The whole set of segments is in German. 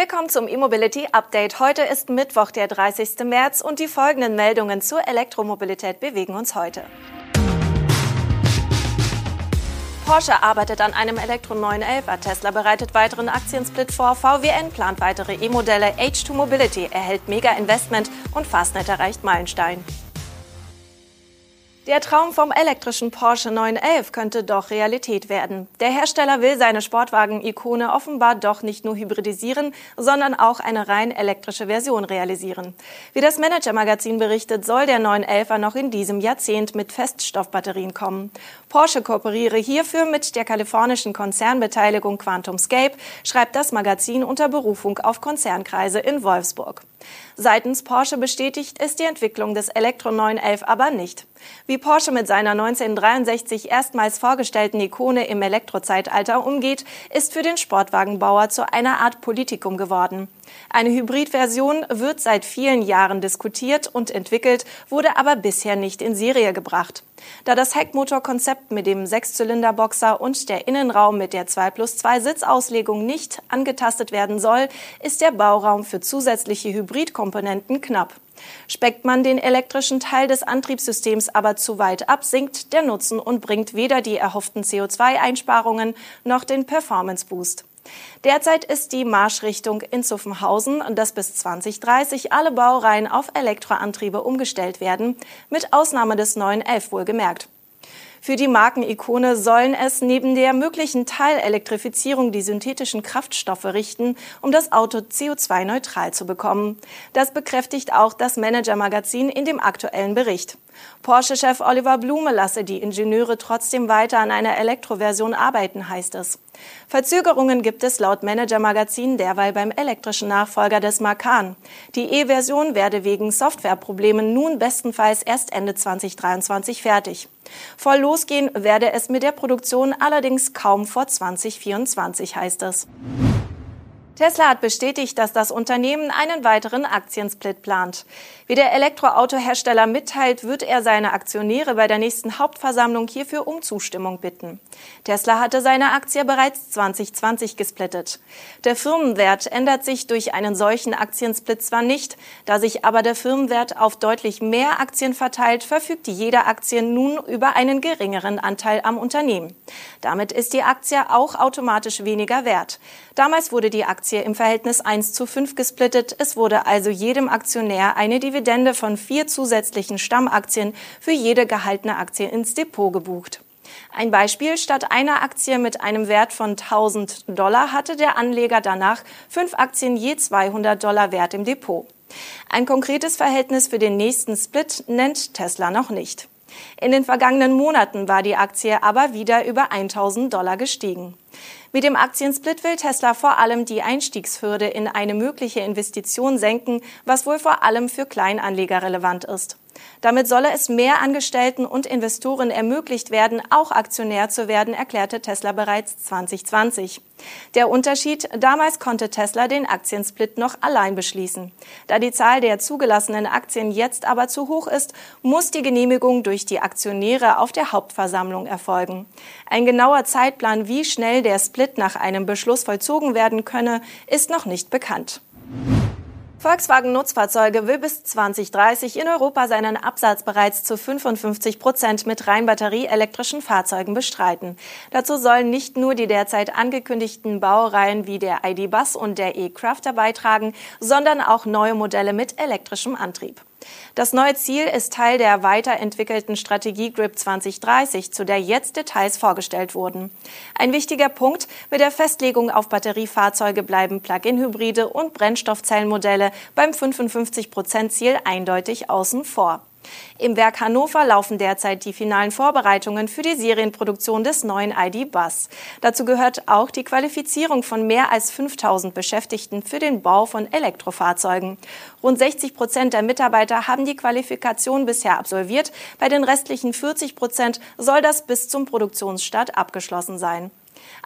Willkommen zum E-Mobility Update. Heute ist Mittwoch, der 30. März und die folgenden Meldungen zur Elektromobilität bewegen uns heute. Porsche arbeitet an einem Elektro 911er. Tesla bereitet weiteren Aktiensplit vor. VWN plant weitere E-Modelle. H2 Mobility erhält Mega-Investment und Fastnet erreicht Meilenstein. Der Traum vom elektrischen Porsche 911 könnte doch Realität werden. Der Hersteller will seine Sportwagen-Ikone offenbar doch nicht nur hybridisieren, sondern auch eine rein elektrische Version realisieren. Wie das Manager-Magazin berichtet, soll der 911er noch in diesem Jahrzehnt mit Feststoffbatterien kommen. Porsche kooperiere hierfür mit der kalifornischen Konzernbeteiligung QuantumScape, schreibt das Magazin unter Berufung auf Konzernkreise in Wolfsburg. Seitens Porsche bestätigt ist die Entwicklung des Elektro 911 aber nicht. Wie Porsche mit seiner 1963 erstmals vorgestellten Ikone im Elektrozeitalter umgeht, ist für den Sportwagenbauer zu einer Art Politikum geworden. Eine Hybridversion wird seit vielen Jahren diskutiert und entwickelt, wurde aber bisher nicht in Serie gebracht. Da das Heckmotorkonzept mit dem Sechszylinderboxer und der Innenraum mit der 2 plus 2 Sitzauslegung nicht angetastet werden soll, ist der Bauraum für zusätzliche Hybridkomponenten knapp. Speckt man den elektrischen Teil des Antriebssystems aber zu weit ab, sinkt der Nutzen und bringt weder die erhofften CO2-Einsparungen noch den Performance-Boost. Derzeit ist die Marschrichtung in Zuffenhausen, dass bis 2030 alle Baureihen auf Elektroantriebe umgestellt werden, mit Ausnahme des neuen 11 wohlgemerkt. Für die Markenikone sollen es neben der möglichen Teilelektrifizierung die synthetischen Kraftstoffe richten, um das Auto CO2-neutral zu bekommen. Das bekräftigt auch das Manager-Magazin in dem aktuellen Bericht. Porsche-Chef Oliver Blume lasse die Ingenieure trotzdem weiter an einer Elektroversion arbeiten, heißt es. Verzögerungen gibt es laut Manager-Magazin derweil beim elektrischen Nachfolger des Macan. Die E-Version werde wegen Softwareproblemen nun bestenfalls erst Ende 2023 fertig. Voll losgehen werde es mit der Produktion allerdings kaum vor 2024, heißt es. Tesla hat bestätigt, dass das Unternehmen einen weiteren Aktiensplit plant. Wie der Elektroautohersteller mitteilt, wird er seine Aktionäre bei der nächsten Hauptversammlung hierfür um Zustimmung bitten. Tesla hatte seine Aktie bereits 2020 gesplittet. Der Firmenwert ändert sich durch einen solchen Aktiensplit zwar nicht, da sich aber der Firmenwert auf deutlich mehr Aktien verteilt, verfügt jede Aktie nun über einen geringeren Anteil am Unternehmen. Damit ist die Aktie auch automatisch weniger wert. Damals wurde die Aktie Aktie im Verhältnis 1 zu 5 gesplittet. Es wurde also jedem Aktionär eine Dividende von vier zusätzlichen Stammaktien für jede gehaltene Aktie ins Depot gebucht. Ein Beispiel, statt einer Aktie mit einem Wert von 1000 Dollar hatte der Anleger danach fünf Aktien je 200 Dollar Wert im Depot. Ein konkretes Verhältnis für den nächsten Split nennt Tesla noch nicht. In den vergangenen Monaten war die Aktie aber wieder über 1000 Dollar gestiegen. Mit dem Aktiensplit will Tesla vor allem die Einstiegshürde in eine mögliche Investition senken, was wohl vor allem für Kleinanleger relevant ist. Damit solle es mehr Angestellten und Investoren ermöglicht werden, auch Aktionär zu werden, erklärte Tesla bereits 2020. Der Unterschied, damals konnte Tesla den Aktiensplit noch allein beschließen. Da die Zahl der zugelassenen Aktien jetzt aber zu hoch ist, muss die Genehmigung durch die Aktionäre auf der Hauptversammlung erfolgen. Ein genauer Zeitplan, wie schnell der Split nach einem Beschluss vollzogen werden könne, ist noch nicht bekannt. Volkswagen Nutzfahrzeuge will bis 2030 in Europa seinen Absatz bereits zu 55 Prozent mit rein batterieelektrischen Fahrzeugen bestreiten. Dazu sollen nicht nur die derzeit angekündigten Baureihen wie der ID-Bus und der e-Crafter beitragen, sondern auch neue Modelle mit elektrischem Antrieb. Das neue Ziel ist Teil der weiterentwickelten Strategie GRIP 2030, zu der jetzt Details vorgestellt wurden. Ein wichtiger Punkt mit der Festlegung auf Batteriefahrzeuge bleiben Plug-in-Hybride und Brennstoffzellenmodelle beim 55-Prozent-Ziel eindeutig außen vor. Im Werk Hannover laufen derzeit die finalen Vorbereitungen für die Serienproduktion des neuen ID-Bus. Dazu gehört auch die Qualifizierung von mehr als 5000 Beschäftigten für den Bau von Elektrofahrzeugen. Rund 60 Prozent der Mitarbeiter haben die Qualifikation bisher absolviert. Bei den restlichen 40 Prozent soll das bis zum Produktionsstart abgeschlossen sein.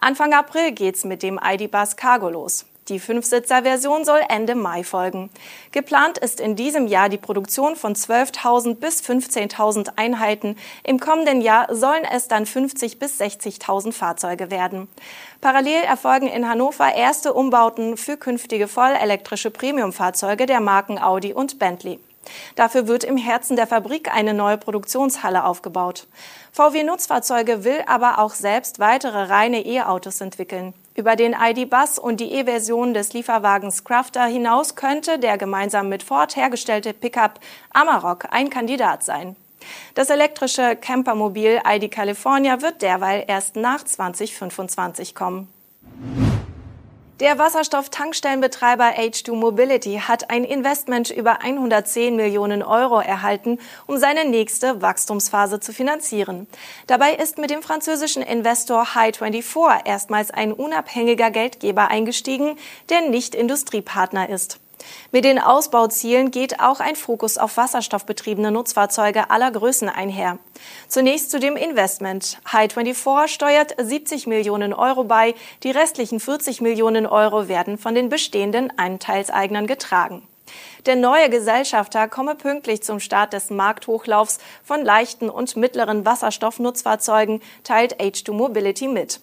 Anfang April geht's mit dem ID-Bus Cargo los. Die Fünfsitzer-Version soll Ende Mai folgen. Geplant ist in diesem Jahr die Produktion von 12.000 bis 15.000 Einheiten. Im kommenden Jahr sollen es dann 50 bis 60.000 Fahrzeuge werden. Parallel erfolgen in Hannover erste Umbauten für künftige vollelektrische Premiumfahrzeuge der Marken Audi und Bentley. Dafür wird im Herzen der Fabrik eine neue Produktionshalle aufgebaut. VW Nutzfahrzeuge will aber auch selbst weitere reine E-Autos entwickeln. Über den ID-Bus und die E-Version des Lieferwagens Crafter hinaus könnte der gemeinsam mit Ford hergestellte Pickup Amarok ein Kandidat sein. Das elektrische Campermobil ID California wird derweil erst nach 2025 kommen. Der Wasserstofftankstellenbetreiber H2 Mobility hat ein Investment über 110 Millionen Euro erhalten, um seine nächste Wachstumsphase zu finanzieren. Dabei ist mit dem französischen Investor High24 erstmals ein unabhängiger Geldgeber eingestiegen, der nicht Industriepartner ist. Mit den Ausbauzielen geht auch ein Fokus auf wasserstoffbetriebene Nutzfahrzeuge aller Größen einher. Zunächst zu dem Investment. High24 steuert 70 Millionen Euro bei, die restlichen 40 Millionen Euro werden von den bestehenden Anteilseignern getragen. Der neue Gesellschafter komme pünktlich zum Start des Markthochlaufs von leichten und mittleren Wasserstoffnutzfahrzeugen, teilt H2 Mobility mit.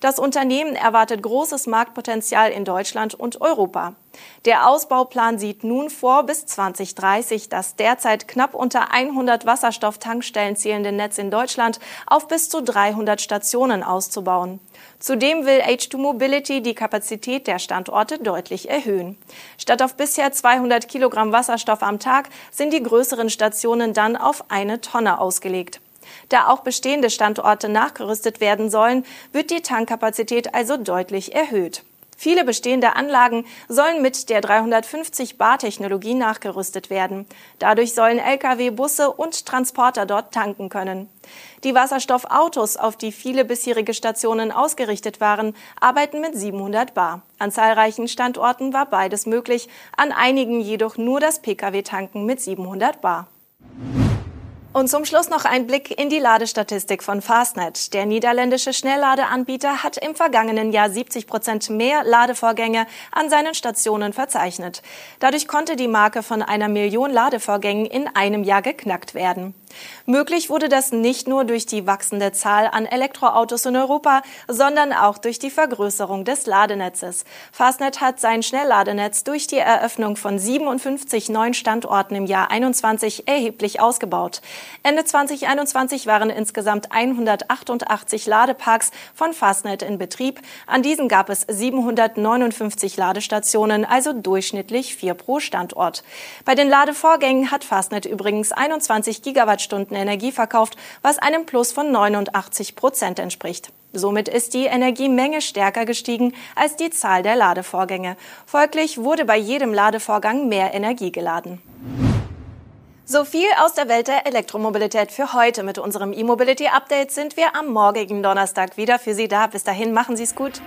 Das Unternehmen erwartet großes Marktpotenzial in Deutschland und Europa. Der Ausbauplan sieht nun vor, bis 2030 das derzeit knapp unter 100 Wasserstofftankstellen zählende Netz in Deutschland auf bis zu 300 Stationen auszubauen. Zudem will H2 Mobility die Kapazität der Standorte deutlich erhöhen. Statt auf bisher 200 Kilogramm Wasserstoff am Tag sind die größeren Stationen dann auf eine Tonne ausgelegt. Da auch bestehende Standorte nachgerüstet werden sollen, wird die Tankkapazität also deutlich erhöht. Viele bestehende Anlagen sollen mit der 350 Bar Technologie nachgerüstet werden. Dadurch sollen Lkw, Busse und Transporter dort tanken können. Die Wasserstoffautos, auf die viele bisherige Stationen ausgerichtet waren, arbeiten mit 700 Bar. An zahlreichen Standorten war beides möglich, an einigen jedoch nur das Pkw-Tanken mit 700 Bar. Und zum Schluss noch ein Blick in die Ladestatistik von Fastnet. Der niederländische Schnellladeanbieter hat im vergangenen Jahr 70 Prozent mehr Ladevorgänge an seinen Stationen verzeichnet. Dadurch konnte die Marke von einer Million Ladevorgängen in einem Jahr geknackt werden. Möglich wurde das nicht nur durch die wachsende Zahl an Elektroautos in Europa, sondern auch durch die Vergrößerung des Ladenetzes. Fastnet hat sein Schnellladenetz durch die Eröffnung von 57 neuen Standorten im Jahr 21 erheblich ausgebaut. Ende 2021 waren insgesamt 188 Ladeparks von Fastnet in Betrieb. An diesen gab es 759 Ladestationen, also durchschnittlich vier pro Standort. Bei den Ladevorgängen hat Fastnet übrigens 21 Gigawatt Kilowattstunden Energie verkauft, was einem Plus von 89 Prozent entspricht. Somit ist die Energiemenge stärker gestiegen als die Zahl der Ladevorgänge. Folglich wurde bei jedem Ladevorgang mehr Energie geladen. So viel aus der Welt der Elektromobilität für heute. Mit unserem E-Mobility Update sind wir am morgigen Donnerstag wieder für Sie da. Bis dahin machen Sie es gut.